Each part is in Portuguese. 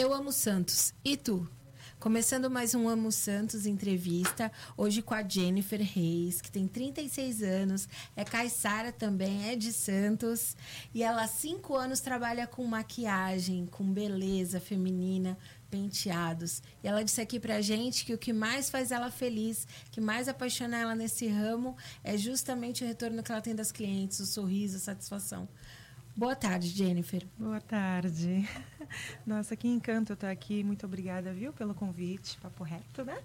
Eu amo Santos. E tu? Começando mais um Amo Santos entrevista, hoje com a Jennifer Reis, que tem 36 anos, é caiçara também, é de Santos, e ela há cinco anos trabalha com maquiagem, com beleza feminina, penteados. E ela disse aqui pra gente que o que mais faz ela feliz, que mais apaixona ela nesse ramo, é justamente o retorno que ela tem das clientes, o sorriso, a satisfação. Boa tarde, Jennifer. Boa tarde. Nossa, que encanto estar aqui. Muito obrigada, viu, pelo convite. Papo reto, né?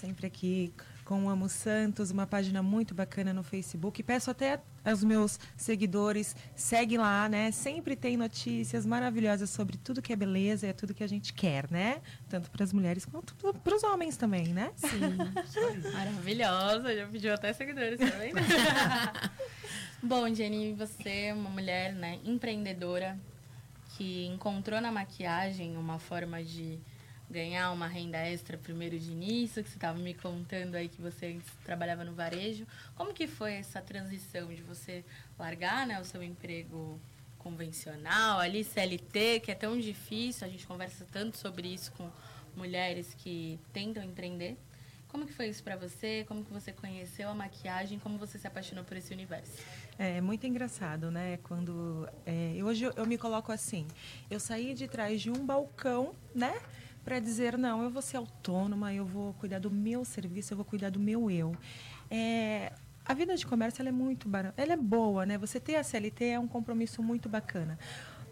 Sempre aqui com o Amo Santos, uma página muito bacana no Facebook. Peço até aos meus seguidores, segue lá, né? Sempre tem notícias maravilhosas sobre tudo que é beleza e é tudo que a gente quer, né? Tanto para as mulheres quanto para os homens também, né? Sim. Maravilhosa. Já pediu até seguidores também. Né? Bom, Jenny, você é uma mulher né, empreendedora que encontrou na maquiagem uma forma de ganhar uma renda extra primeiro de início, que você estava me contando aí que você trabalhava no varejo. Como que foi essa transição de você largar né, o seu emprego convencional, ali CLT, que é tão difícil, a gente conversa tanto sobre isso com mulheres que tentam empreender, como que foi isso para você? Como que você conheceu a maquiagem? Como você se apaixonou por esse universo? É muito engraçado, né? Quando é, hoje eu, eu me coloco assim, eu saí de trás de um balcão, né? Para dizer não, eu vou ser autônoma, eu vou cuidar do meu serviço, eu vou cuidar do meu eu. É, a vida de comércio ela é muito barata, ela é boa, né? Você ter a CLT é um compromisso muito bacana.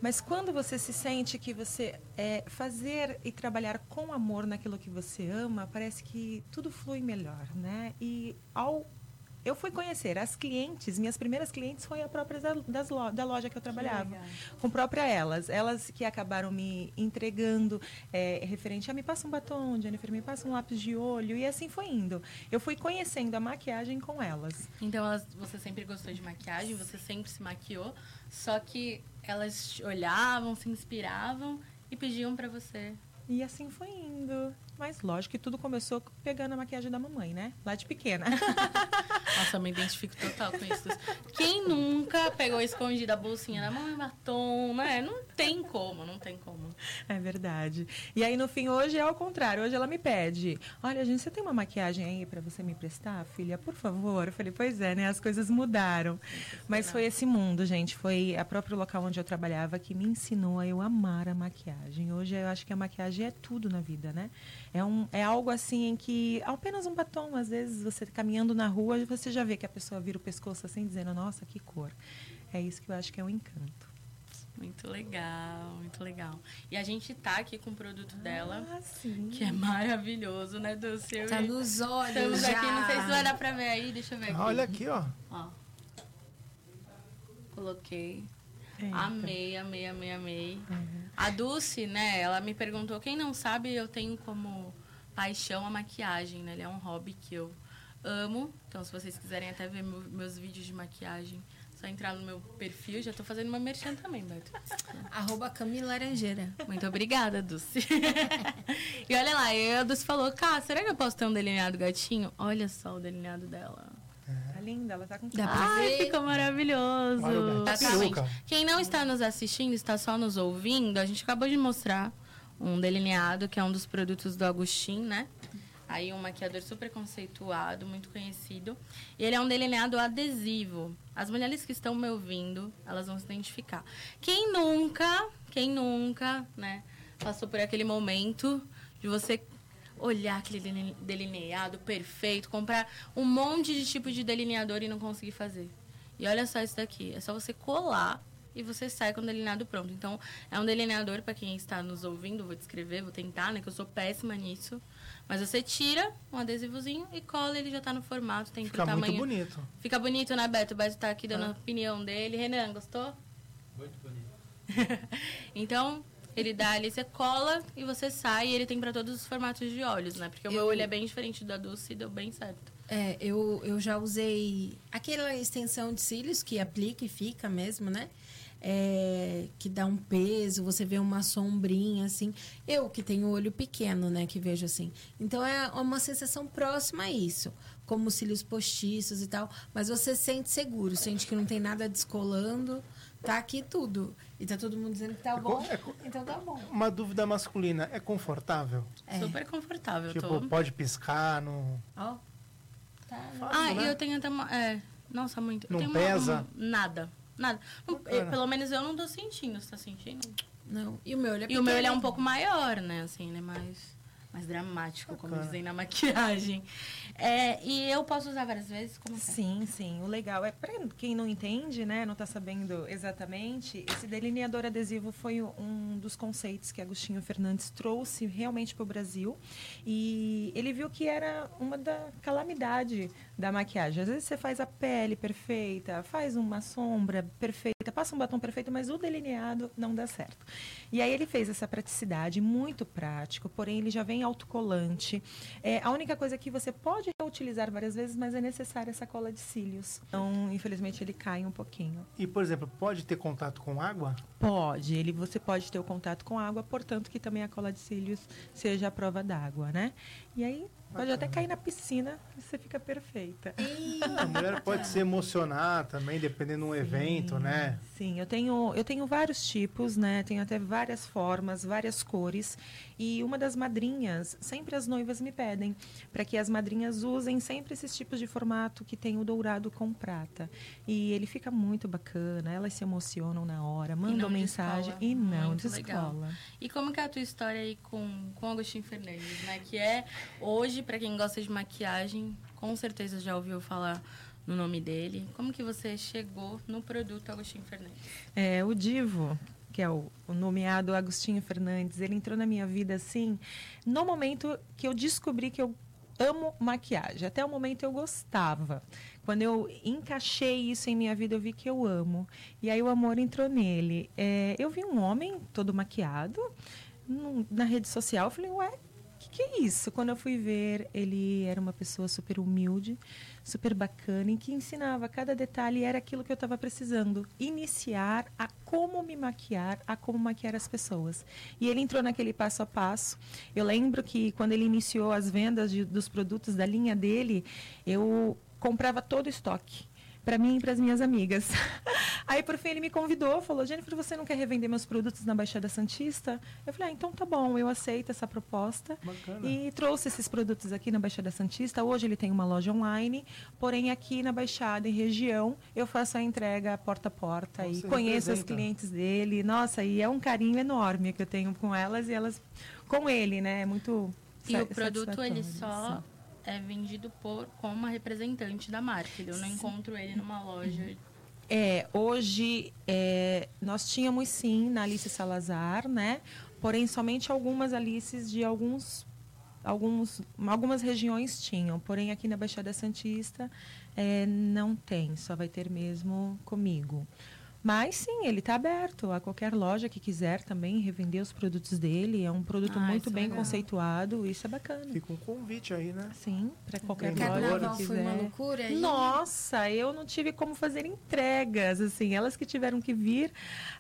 Mas quando você se sente que você é, fazer e trabalhar com amor naquilo que você ama, parece que tudo flui melhor, né? E ao eu fui conhecer as clientes, minhas primeiras clientes foi a própria das lo, da loja que eu trabalhava. Com própria elas. Elas que acabaram me entregando é, referente a me passa um batom, Jennifer, me passa um lápis de olho. E assim foi indo. Eu fui conhecendo a maquiagem com elas. Então elas, você sempre gostou de maquiagem, você sempre se maquiou, só que elas olhavam, se inspiravam e pediam para você. E assim foi indo. Mas lógico que tudo começou pegando a maquiagem da mamãe, né? Lá de pequena. Nossa, eu me identifico total com isso. Quem nunca pegou escondida a bolsinha da mamãe batom, né? Não tem como, não tem como. É verdade. E aí no fim hoje é ao contrário. Hoje ela me pede: "Olha, gente, você tem uma maquiagem aí para você me emprestar, filha? Por favor". Eu falei: "Pois é, né? As coisas mudaram". Mas foi esse mundo, gente, foi a próprio local onde eu trabalhava que me ensinou a eu amar a maquiagem. Hoje eu acho que a maquiagem é tudo na vida, né? É, um, é algo assim em que apenas um batom, às vezes você caminhando na rua, você já vê que a pessoa vira o pescoço assim, dizendo, nossa, que cor. É isso que eu acho que é o um encanto. Muito legal, muito legal. E a gente tá aqui com o produto ah, dela, sim. que é maravilhoso, né, Dulce? Tá nos olhos Estamos já. aqui, não sei se vai dar pra ver aí, deixa eu ver aqui. Olha aqui, ó. Ó. Coloquei. Eita. Amei, amei, amei, amei. Uhum. A Dulce, né, ela me perguntou, quem não sabe, eu tenho como paixão a maquiagem, né? Ele é um hobby que eu amo. Então, se vocês quiserem até ver meus vídeos de maquiagem, só entrar no meu perfil. Já tô fazendo uma merchan também, Beto. Arroba Camila Laranjeira. Muito obrigada, Dulce. e olha lá, a Dulce falou, cá, será que eu posso ter um delineado gatinho? Olha só o delineado dela. Tá linda, ela tá com Dá Ai, ficou maravilhoso. Exatamente. Quem não está nos assistindo, está só nos ouvindo, a gente acabou de mostrar um delineado, que é um dos produtos do Agostinho, né? Aí um maquiador super conceituado, muito conhecido. E ele é um delineado adesivo. As mulheres que estão me ouvindo, elas vão se identificar. Quem nunca, quem nunca, né, passou por aquele momento de você olhar aquele delineado perfeito, comprar um monte de tipo de delineador e não conseguir fazer. E olha só isso daqui, é só você colar e você sai com o delineado pronto. Então, é um delineador para quem está nos ouvindo, vou descrever, vou tentar, né, que eu sou péssima nisso. Mas você tira um adesivozinho e cola, ele já está no formato, tem Fica tamanho. muito bonito. Fica bonito, né, Beto? O Beto tá aqui dando ah. a opinião dele. Renan, gostou? Muito bonito. então, ele dá ali, você cola e você sai. E ele tem para todos os formatos de olhos, né? Porque o meu olho é bem diferente da Dulce e deu bem certo. É, eu, eu já usei aquela extensão de cílios que aplica e fica mesmo, né? é, que dá um peso, você vê uma sombrinha, assim. Eu que tenho olho pequeno, né, que vejo assim. Então é uma sensação próxima a isso, como cílios postiços e tal. Mas você sente seguro, sente que não tem nada descolando, tá aqui tudo. E tá todo mundo dizendo que tá é bom. É, então tá bom. Uma dúvida masculina, é confortável? É. Super confortável. Tipo, tô... pode piscar no. Ó. Oh. Tá. Ah, né? eu tenho até uma. É, nossa, muito. Não pesa? Uma, uma, nada. Nada. pelo menos eu não tô sentindo. Você tá sentindo? Não. E o meu ele é E o meu ele é um pouco maior, né? Assim, ele é mais mais dramático, como dizem na maquiagem. É, e eu posso usar várias vezes? Como é? sim, sim. O legal é, para quem não entende, né, não está sabendo exatamente, esse delineador adesivo foi um dos conceitos que Agostinho Fernandes trouxe realmente para o Brasil. E ele viu que era uma da calamidade da maquiagem. Às vezes você faz a pele perfeita, faz uma sombra perfeita, passa um batom perfeito, mas o delineado não dá certo. E aí ele fez essa praticidade, muito prático, porém ele já vem autocolante. É, a única coisa que você pode utilizar várias vezes, mas é necessária essa cola de cílios. Então, infelizmente, ele cai um pouquinho. E, por exemplo, pode ter contato com água? Pode. Ele, você pode ter o contato com água, portanto que também a cola de cílios seja a prova d'água, né? E aí Pode até cair na piscina e você fica perfeita. A mulher pode se emocionar também, dependendo do evento, né? Sim, eu tenho, eu tenho vários tipos, né? Tenho até várias formas, várias cores. E uma das madrinhas, sempre as noivas me pedem para que as madrinhas usem sempre esses tipos de formato que tem o dourado com prata. E ele fica muito bacana, elas se emocionam na hora, mandam e mensagem e não muito descola. Legal. E como que é a tua história aí com, com Agostinho Fernandes, né? Que é hoje hoje, para quem gosta de maquiagem, com certeza já ouviu falar no nome dele. Como que você chegou no produto Agostinho Fernandes? É, o Divo, que é o, o, nomeado Agostinho Fernandes, ele entrou na minha vida assim, no momento que eu descobri que eu amo maquiagem. Até o momento eu gostava. Quando eu encaixei isso em minha vida, eu vi que eu amo. E aí o amor entrou nele. É, eu vi um homem todo maquiado na rede social. Eu falei, ué, que é isso? Quando eu fui ver, ele era uma pessoa super humilde, super bacana, e que ensinava cada detalhe, era aquilo que eu estava precisando. Iniciar a como me maquiar, a como maquiar as pessoas. E ele entrou naquele passo a passo. Eu lembro que quando ele iniciou as vendas de, dos produtos da linha dele, eu comprava todo o estoque para mim e para as minhas amigas. Aí, por fim, ele me convidou, falou: Jennifer, você não quer revender meus produtos na Baixada Santista? Eu falei: ah, então tá bom, eu aceito essa proposta. Bacana. E trouxe esses produtos aqui na Baixada Santista. Hoje ele tem uma loja online, porém aqui na Baixada, em região, eu faço a entrega porta a porta você e conheço os clientes dele. Nossa, e é um carinho enorme que eu tenho com elas e elas com ele, né? É muito. E o produto ele só. É vendido por como uma representante da marca. Eu não encontro ele numa loja. É, hoje é, nós tínhamos sim na Alice Salazar, né? Porém, somente algumas Alices de alguns, alguns, algumas regiões tinham. Porém, aqui na Baixada Santista é, não tem, só vai ter mesmo comigo. Mas sim, ele está aberto a qualquer loja que quiser também revender os produtos dele. É um produto ah, muito bem conceituado, isso é bacana. Fica um convite aí, né? Sim, para qualquer loja que quiser. foi uma loucura aí. Nossa, eu não tive como fazer entregas, assim, elas que tiveram que vir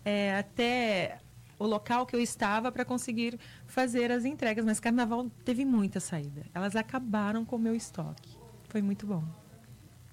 é, até o local que eu estava para conseguir fazer as entregas, mas carnaval teve muita saída. Elas acabaram com o meu estoque. Foi muito bom.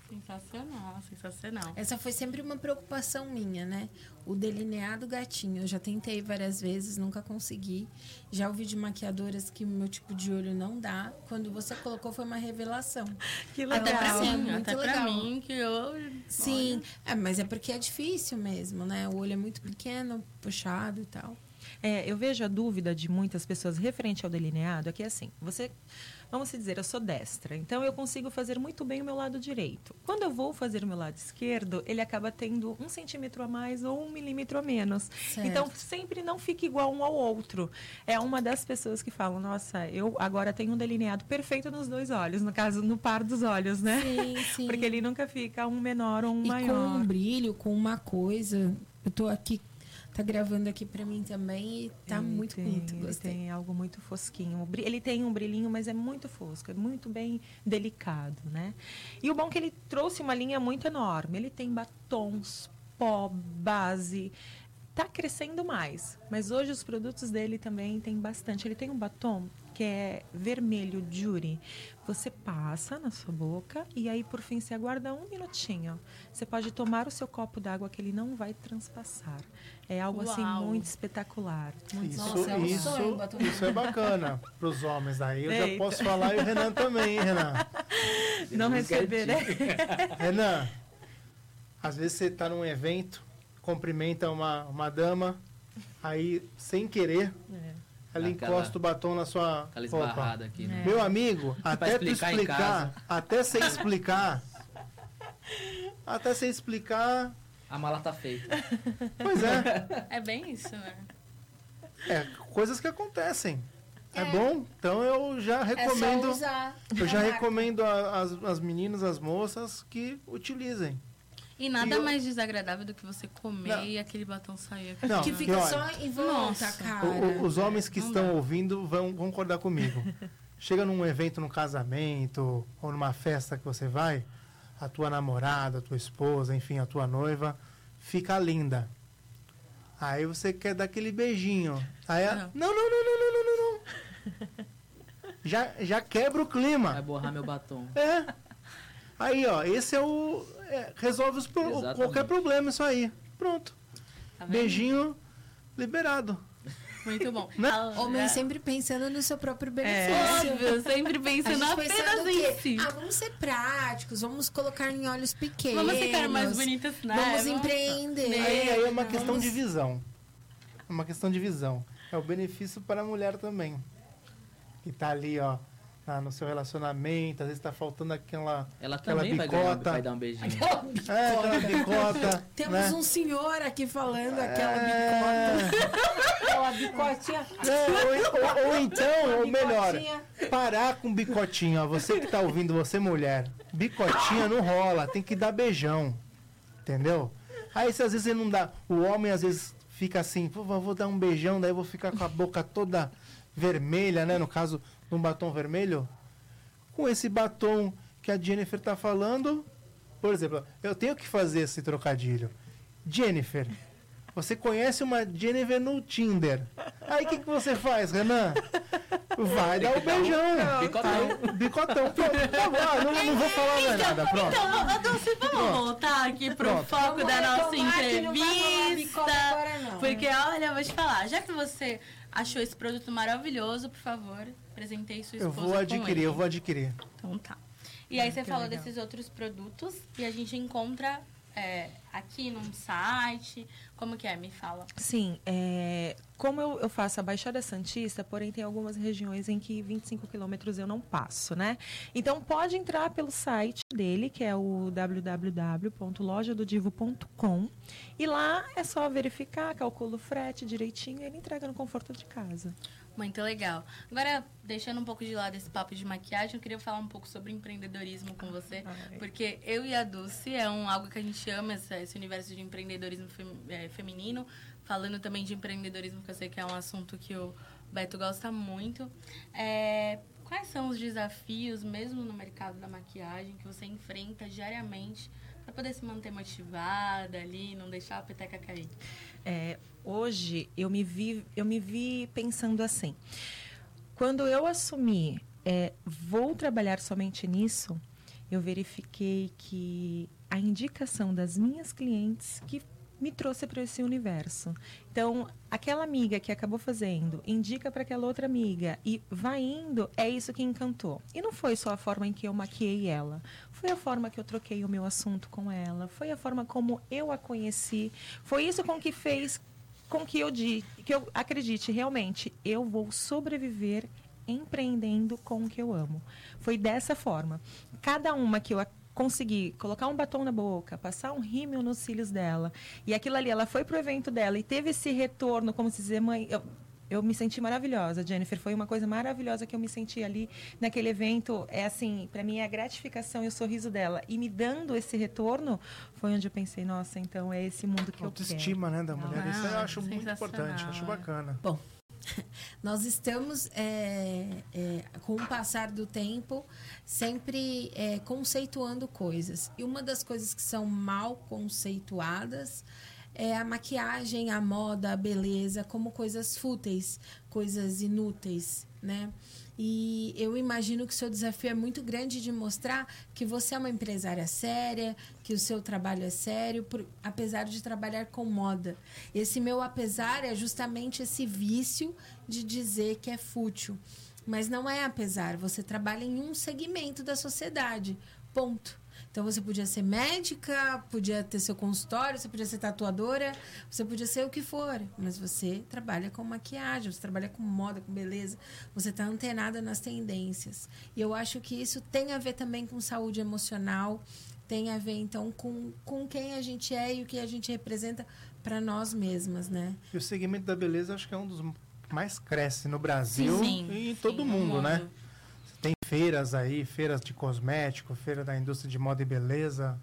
Sensacional, sensacional. Essa foi sempre uma preocupação minha, né? O delineado gatinho. Eu já tentei várias vezes, nunca consegui. Já ouvi de maquiadoras que o meu tipo de olho não dá. Quando você colocou, foi uma revelação. Que legal. Até pra mim, muito até legal. pra mim que eu... Sim, é, mas é porque é difícil mesmo, né? O olho é muito pequeno, puxado e tal. É, eu vejo a dúvida de muitas pessoas referente ao delineado, é que assim, você vamos dizer, eu sou destra, então eu consigo fazer muito bem o meu lado direito. Quando eu vou fazer o meu lado esquerdo, ele acaba tendo um centímetro a mais ou um milímetro a menos. Certo. Então sempre não fica igual um ao outro. É uma das pessoas que falam, nossa, eu agora tenho um delineado perfeito nos dois olhos, no caso, no par dos olhos, né? Sim, sim. Porque ele nunca fica um menor ou um e maior. Com um brilho, com uma coisa. Eu tô aqui tá gravando aqui para mim também e tá ele muito tem, bonito. Gostei. Ele tem algo muito fosquinho. Ele tem um brilhinho, mas é muito fosco, é muito bem delicado, né? E o bom é que ele trouxe uma linha muito enorme. Ele tem batons, pó, base, tá crescendo mais. Mas hoje os produtos dele também tem bastante. Ele tem um batom que é vermelho jury. Você passa na sua boca e aí, por fim, você aguarda um minutinho. Você pode tomar o seu copo d'água que ele não vai transpassar. É algo assim Uau. muito espetacular. Muito Isso, Nossa, é um isso, sonho, batom. isso é bacana para os homens. Daí eu já Eita. posso falar e o Renan também, hein, Renan. Não receber, né? Renan, às vezes você está num evento, cumprimenta uma, uma dama, aí, sem querer, É. ela Aquela- encosta o batom na sua Aquela esbarrada aqui, né? Meu amigo, até tu explicar explicar, até você explicar, até você explicar, A mala tá feita. pois é, É bem isso, né? é coisas que acontecem. É, É. bom? Então eu já É recomendo, só usar. eu já marca. recomendo a- as, as meninas, as moças que utilizem. E nada E eu- mais desagradável do que você comer Não. e aquele batom sair. Não, que que fica olha, só em volta, Nossa. cara. O- o- os homens que Não estão dá. ouvindo vão concordar comigo. Chega num evento, num casamento ou numa festa que você vai, a tua namorada, a tua esposa, enfim, a tua noiva fica linda. Aí você quer dar aquele beijinho. Aí a... Não. não, não, não, não, não, não. Já, já quebra o Vai clima. borrar meu batom. É. Aí, ó, esse é o. é, resolve os pro- qualquer problema, isso aí. Pronto. Tá? Beijinho liberado. Muito bom. Né? A- Homem é, sempre pensando no seu próprio benefício. Óbvio, sempre pensando apenas em si. Ah, vamos ser práticos, vamos colocar em olhos pequenos. Vamos ficar mais bonitas, né? Vamos empreender. Aí, aí é uma questão Vamos- de visão. É uma questão de visão. É o benefício para a mulher também. Que tá ali, ó, na- no seu relacionamento, às vezes tá faltando aquela. Ela aquela também vai, ganhar, bicota. vai dar um beijinho. É, aquela bicota. Temos né? um senhor aqui falando aquela É. bicota. Aquela bicotinha. É, ou, ou- ou então, ou melhor, bicotinha. parar com bicotinho. Ó. Você que tá ouvindo, você mulher, bicotinha não rola, tem que dar beijão. Entendeu? Aí se às vezes você não dá. O homem às vezes fica assim, pô, vou dar um beijão, daí eu vou ficar com a boca toda vermelha, né? No caso, um batom vermelho. Com esse batom que a Jennifer tá falando, por exemplo, eu tenho que fazer esse trocadilho. Jennifer, você conhece uma Jennifer no Tinder. Aí o que, que você faz, Renan? Vai dar o beijão. Bicotão. Aí, bicotão. Pronto, tá bom, ah, não, não vou falar mais nada. Pronto. Então, Adolfo, vamos Pronto. voltar aqui pro Pronto. foco Vamos da nossa entrevista. agora, não. Porque, olha, eu vou te falar, já que você achou esse produto maravilhoso, por favor, apresentei sua Eu esposa vou com adquirir, ele. eu vou adquirir. Então tá. E aí você falou legal. desses outros produtos e a gente encontra é, aqui num site. Como que é? Me fala. Sim, é, como eu, eu faço a Baixada Santista, porém tem algumas regiões em que 25 quilômetros eu não passo, né? Então pode entrar pelo site dele, que é o www.lojadodivo.com e lá é só verificar, calcula o frete direitinho e ele entrega no conforto de casa. Muito legal. Agora, deixando um pouco de lado esse papo de maquiagem, eu queria falar um pouco sobre empreendedorismo com você. Ai. Porque eu e a Dulce é um, algo que a gente ama, esse, esse universo de empreendedorismo fem- é, feminino. Falando também de empreendedorismo, que eu sei que é um assunto que o Beto gosta muito. É, quais são os desafios, mesmo no mercado da maquiagem, que você enfrenta diariamente para poder se manter motivada ali, não deixar a peteca cair? É, hoje eu me vi eu me vi pensando assim quando eu assumi é, vou trabalhar somente nisso eu verifiquei que a indicação das minhas clientes que me trouxe para esse universo. Então, aquela amiga que acabou fazendo, indica para aquela outra amiga e vai indo, é isso que encantou. E não foi só a forma em que eu maquiei ela, foi a forma que eu troquei o meu assunto com ela, foi a forma como eu a conheci, foi isso com que fez com que eu di, que eu acredite realmente, eu vou sobreviver empreendendo com o que eu amo. Foi dessa forma. Cada uma que eu a- consegui colocar um batom na boca, passar um rímel nos cílios dela, e aquilo ali, ela foi pro evento dela e teve esse retorno, como se dizer, mãe, eu, eu me senti maravilhosa, Jennifer. Foi uma coisa maravilhosa que eu me senti ali naquele evento. É assim, para mim é a gratificação e o sorriso dela. E me dando esse retorno, foi onde eu pensei, nossa, então é esse mundo que eu quero. Autoestima, né, da mulher. Isso eu acho muito importante, acho bacana. Bom, nós estamos, é, é, com o passar do tempo, sempre é, conceituando coisas. E uma das coisas que são mal conceituadas é, a maquiagem, a moda, a beleza como coisas fúteis, coisas inúteis, né? E eu imagino que o seu desafio é muito grande de mostrar que você é uma empresária séria, que o seu trabalho é sério, por, apesar de trabalhar com moda. Esse meu apesar é justamente esse vício de dizer que é fútil. Mas não é apesar, você trabalha em um segmento da sociedade. Ponto. Então você podia ser médica, podia ter seu consultório, você podia ser tatuadora, você podia ser o que for, mas você trabalha com maquiagem, você trabalha com moda, com beleza, você está antenada nas tendências. E eu acho que isso tem a ver também com saúde emocional, tem a ver então com, com quem a gente é e o que a gente representa para nós mesmas, né? E o segmento da beleza acho que é um dos mais cresce no Brasil sim, e em todo sim, mundo, mundo, né? Feiras aí, feiras de cosmético, feira da indústria de moda e beleza.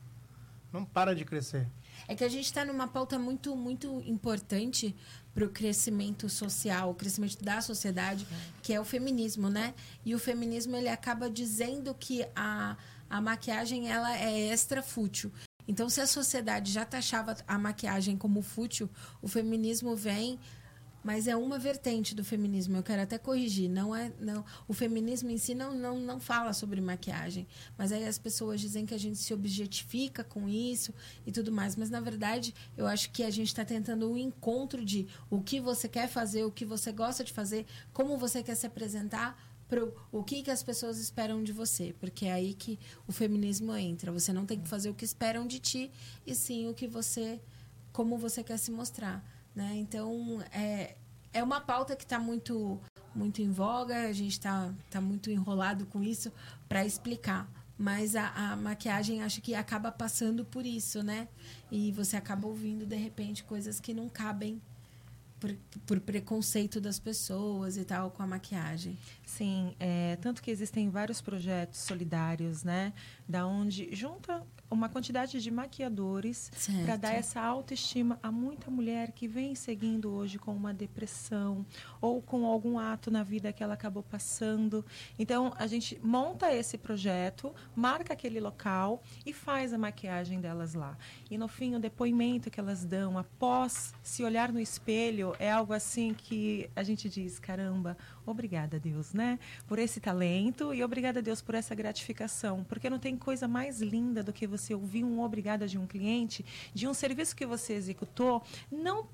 Não para de crescer. É que a gente está numa pauta muito, muito importante para o crescimento social, o crescimento da sociedade, que é o feminismo, né? E o feminismo ele acaba dizendo que a, a maquiagem ela é extra fútil. Então, se a sociedade já taxava a maquiagem como fútil, o feminismo vem mas é uma vertente do feminismo. Eu quero até corrigir. Não é, não. O feminismo em si não, não, não fala sobre maquiagem. Mas aí as pessoas dizem que a gente se objetifica com isso e tudo mais. Mas na verdade, eu acho que a gente está tentando um encontro de o que você quer fazer, o que você gosta de fazer, como você quer se apresentar pro o que, que as pessoas esperam de você, porque é aí que o feminismo entra. Você não tem que fazer o que esperam de ti, e sim o que você, como você quer se mostrar. Né? Então, é, é uma pauta que está muito, muito em voga, a gente está tá muito enrolado com isso para explicar. Mas a, a, maquiagem acho que acaba passando por isso, né? E você acaba ouvindo, de repente, coisas que não cabem por, por preconceito das pessoas e tal com a maquiagem. Sim, é, tanto que existem vários projetos solidários, né? Da onde junta uma quantidade de maquiadores para dar essa autoestima a muita mulher que vem seguindo hoje com uma depressão ou com algum ato na vida que ela acabou passando. Então, a gente monta esse projeto, marca aquele local e faz a maquiagem delas lá. E no fim, o depoimento que elas dão após se olhar no espelho é algo assim que a gente diz: caramba, obrigada, Deus, né? Por esse talento e obrigada, Deus, por essa gratificação. Porque não tem coisa mais linda do que você ouvir um obrigada de um cliente, de um serviço que você executou, não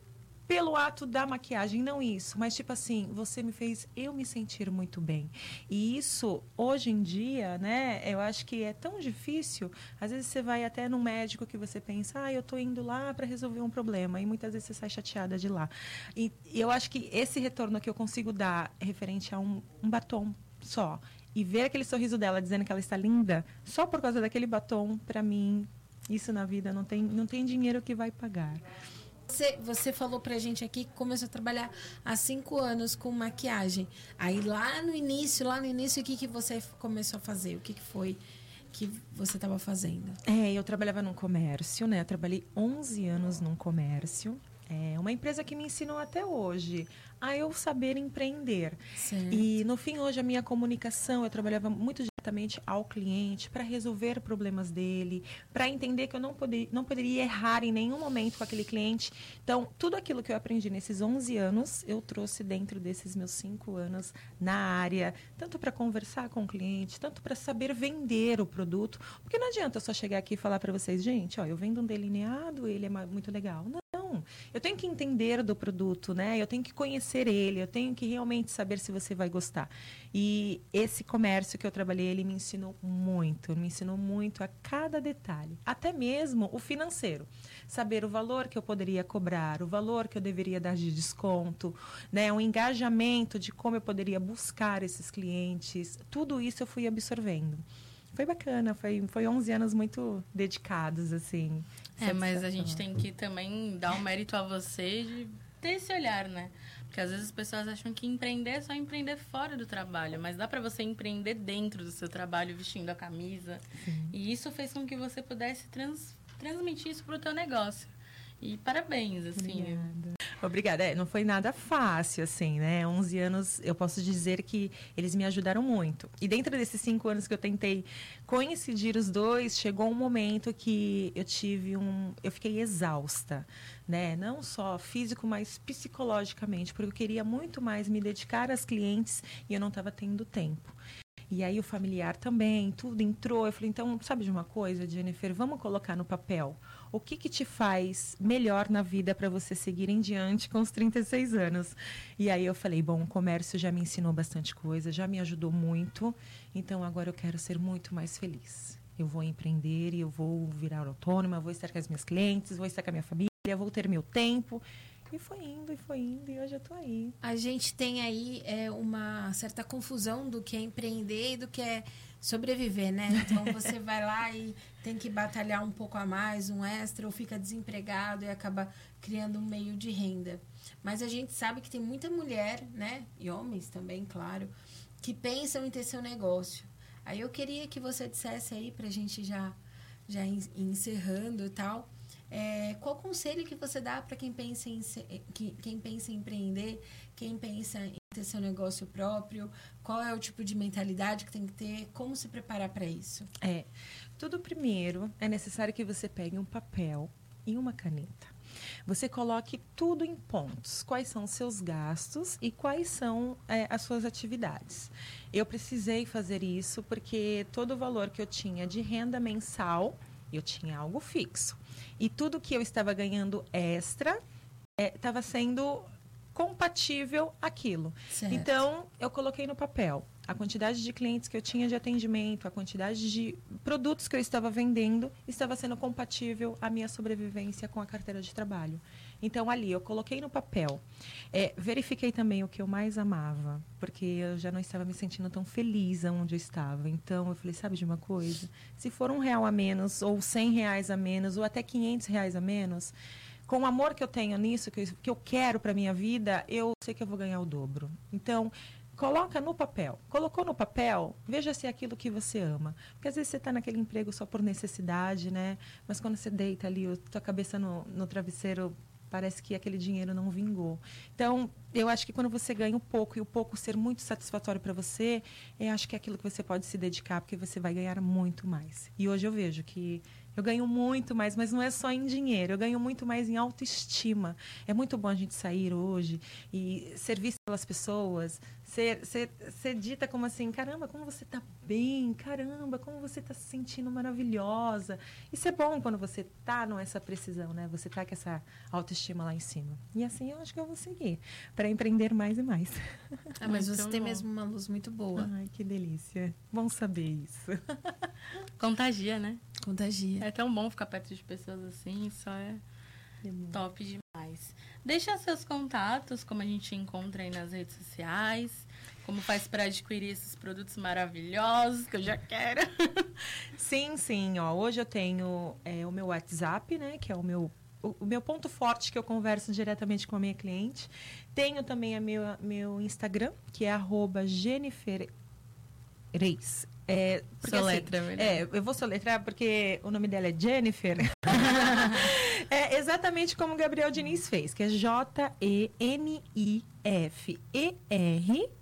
pelo ato da maquiagem, não isso, mas tipo assim, você me fez eu me sentir muito bem. E isso, hoje em dia, né, eu acho que é tão difícil. Às vezes você vai até num médico que você pensa, ah, eu tô indo lá para resolver um problema, e muitas vezes você sai chateada de lá. E, e, eu acho que esse retorno que eu consigo dar referente a um, um batom só, e ver aquele sorriso dela dizendo que ela está linda, só por causa daquele batom, para mim, isso na vida não tem, não tem dinheiro que vai pagar. Você, você falou pra gente aqui que começou a trabalhar há cinco anos com maquiagem. Aí lá no início, lá no início, o que, que você começou a fazer? O que, que foi que você estava fazendo? É, eu trabalhava num comércio, né? Eu trabalhei 11 anos num comércio. É uma empresa que me ensinou até hoje a eu saber empreender. Certo. E no fim hoje a minha comunicação, eu trabalhava muito diretamente ao cliente para resolver problemas dele, para entender que eu não, poder, não poderia errar em nenhum momento com aquele cliente. Então, tudo aquilo que eu aprendi nesses 11 anos, eu trouxe dentro desses meus 5 anos na área, tanto para conversar com o cliente, tanto para saber vender o produto, porque não adianta eu só chegar aqui e falar para vocês, gente, ó, eu vendo um delineado, ele é muito legal. Não, eu tenho que entender do produto, né? Eu tenho que conhecer ele, eu tenho que realmente saber se você vai gostar. E esse comércio que eu trabalhei, ele me ensinou muito, me ensinou muito a cada detalhe, até mesmo o financeiro. Saber o valor que eu poderia cobrar, o valor que eu deveria dar de desconto, né? O engajamento de como eu poderia buscar esses clientes. Tudo isso eu fui absorvendo foi bacana, foi, foi 11 anos muito dedicados, assim. É, mas a gente tem que também dar um mérito a você de ter esse olhar, né? Porque às vezes as pessoas acham que empreender é só empreender fora do trabalho, mas dá para você empreender dentro do seu trabalho, vestindo a camisa. Sim. E isso fez com que você pudesse trans, transmitir isso para o teu negócio. E parabéns, assim. Obrigada. Obrigada. É, não foi nada fácil, assim, né? 11 anos, eu posso dizer que eles me ajudaram muito. E dentro desses cinco anos que eu tentei coincidir os dois, chegou um momento que eu tive um... Eu fiquei exausta, né? Não só físico, mas psicologicamente, porque eu queria muito mais me dedicar às clientes e eu não estava tendo tempo. E aí o familiar também, tudo entrou. Eu falei, então, sabe de uma coisa, Jennifer? Vamos colocar no papel. O que, que te faz melhor na vida para você seguir em diante com os 36 anos? E aí eu falei, bom, o comércio já me ensinou bastante coisa, já me ajudou muito. Então agora eu quero ser muito mais feliz. Eu vou empreender e eu vou virar autônoma, vou estar com as minhas clientes, vou estar com a minha família, vou ter meu tempo. E foi indo, e foi indo, e hoje eu tô aí. A gente tem aí é, uma certa confusão do que é empreender e do que é sobreviver, né? Então você vai lá e tem que batalhar um pouco a mais, um extra, ou fica desempregado e acaba criando um meio de renda. Mas a gente sabe que tem muita mulher, né? E homens também, claro, que pensam em ter seu negócio. Aí eu queria que você dissesse aí pra gente já, já encerrando e tal é, qual conselho que você dá para quem pensa em que, quem pensa em empreender, quem pensa em ter seu negócio próprio? Qual é o tipo de mentalidade que tem que ter? Como se preparar para isso? É, tudo primeiro é necessário que você pegue um papel e uma caneta. Você coloque tudo em pontos. Quais são os seus gastos e quais são é, as suas atividades. Eu precisei fazer isso porque todo o valor que eu tinha de renda mensal, eu tinha algo fixo. E tudo que eu estava ganhando extra estava é, sendo compatível aquilo. Certo. Então, eu coloquei no papel a quantidade de clientes que eu tinha de atendimento, a quantidade de produtos que eu estava vendendo, estava sendo compatível à minha sobrevivência com a carteira de trabalho. Então, ali, eu coloquei no papel. É, verifiquei também o que eu mais amava, porque eu já não estava me sentindo tão feliz onde eu estava. Então, eu falei, sabe de uma coisa? Se for um real a menos, ou cem reais a menos, ou até quinhentos reais a menos, com o amor que eu tenho nisso, que eu, que eu quero para minha vida, eu sei que eu vou ganhar o dobro. Então, coloca no papel. Colocou no papel, veja se é aquilo que você ama. Porque às vezes você está naquele emprego só por necessidade, né? Mas quando você deita ali, a tua cabeça no, no travesseiro, parece que aquele dinheiro não vingou. Então, eu acho que quando você ganha um pouco e o pouco ser muito satisfatório para você, eu acho que é aquilo que você pode se dedicar, porque você vai ganhar muito mais. E hoje eu vejo que eu ganho muito mais, mas não é só em dinheiro, eu ganho muito mais em autoestima. É muito bom a gente sair hoje e ser vista pelas pessoas, ser, ser, ser dita como assim, caramba, como você está bem, caramba, como você está se sentindo maravilhosa. Isso é bom quando você está nessa precisão, né? Você está com essa autoestima lá em cima. E assim eu acho que eu vou seguir, para empreender mais e mais. Ah, mas você tem mesmo uma luz muito boa. Ai, que delícia. Bom saber isso. Contagia, né? Contagia. É tão bom ficar perto de pessoas assim, só é top demais. Deixa seus contatos, como a gente encontra aí nas redes sociais. Como faz para adquirir esses produtos maravilhosos que eu já quero? sim, sim. Ó, hoje eu tenho é, o meu WhatsApp, né? Que é o meu, o, o, meu ponto forte que eu converso diretamente com a minha cliente. Tenho também a meu, meu Instagram, que é arroba Jennifer Reis. É, porque, Soletra, assim, é, eu vou soletrar porque o nome dela é Jennifer. é exatamente como o Gabriel Diniz fez, que é J-E-N-I-F-E-R,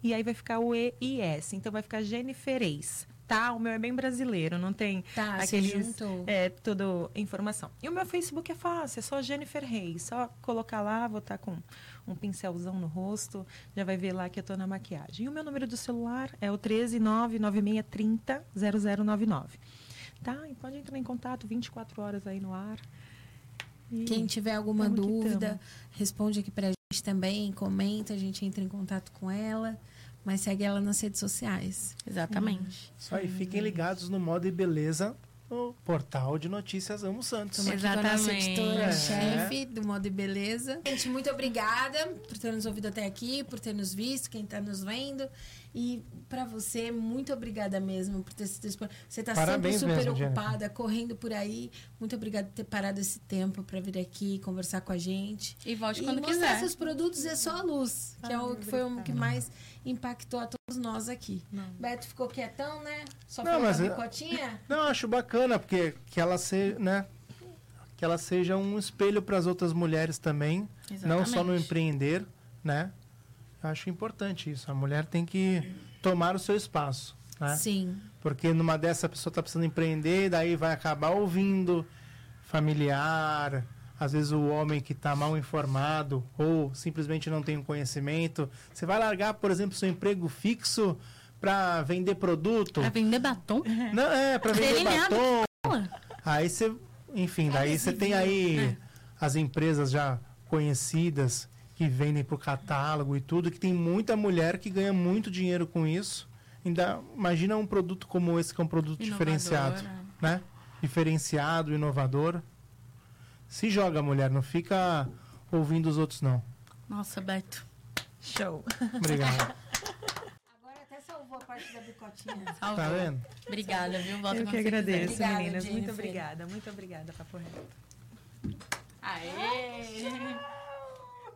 e aí vai ficar o E-I-S. Então vai ficar Jenniferês tá? O meu é bem brasileiro, não tem tá, aqueles, é, toda informação. E o meu Facebook é fácil, é só Jennifer Reis. Só colocar lá, vou estar tá com um pincelzão no rosto, já vai ver lá que eu estou na maquiagem. E o meu número do celular é o 13996300099. Tá? E pode entrar em contato 24 horas aí no ar. E Quem tiver alguma dúvida, responde aqui pra gente também, comenta, a gente entra em contato com ela. Mas segue ela nas redes sociais. Exatamente. Isso aí, fiquem ligados no Moda e Beleza no portal de notícias Amo Santos. Estamos Exatamente. aqui com a nossa editora-chefe é. do Moda e Beleza. Gente, muito obrigada por ter nos ouvido até aqui, por ter nos visto, quem está nos vendo. E para você, muito obrigada mesmo por ter sido Você está sempre super mesmo, ocupada, Jennifer. correndo por aí. Muito obrigada por ter parado esse tempo para vir aqui conversar com a gente. E volte e quando mostrar quiser. seus produtos é só a luz, que, é o, que foi o que mais impactou a todos nós aqui. Não. Beto ficou quietão, né? Só não, mas a bicotinha? Não, acho bacana, porque que ela se, né? que ela seja um espelho para as outras mulheres também, não só no empreender, né? Eu acho importante isso. A mulher tem que tomar o seu espaço, né? Sim. Porque numa dessa a pessoa está precisando empreender, daí vai acabar ouvindo familiar, às vezes o homem que está mal informado ou simplesmente não tem um conhecimento. Você vai largar, por exemplo, seu emprego fixo para vender produto. Para vender batom? Não, é, para vender batom. Aí você, enfim, daí você tem aí é. as empresas já conhecidas que vendem para o catálogo e tudo, que tem muita mulher que ganha muito dinheiro com isso. Ainda imagina um produto como esse que é um produto Inovador, diferenciado, é. né? Diferenciado, inovador. Se joga, mulher, não fica ouvindo os outros, não. Nossa, Beto. Show. Obrigado. Agora até salvou a parte da bicotinha. Salvou. Tá vendo? Obrigada, viu? Volta Eu que agradeço, obrigada, meninas. Muito obrigada, muito obrigada, Papo Reto. Aê!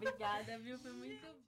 Obrigada, viu? Foi muito.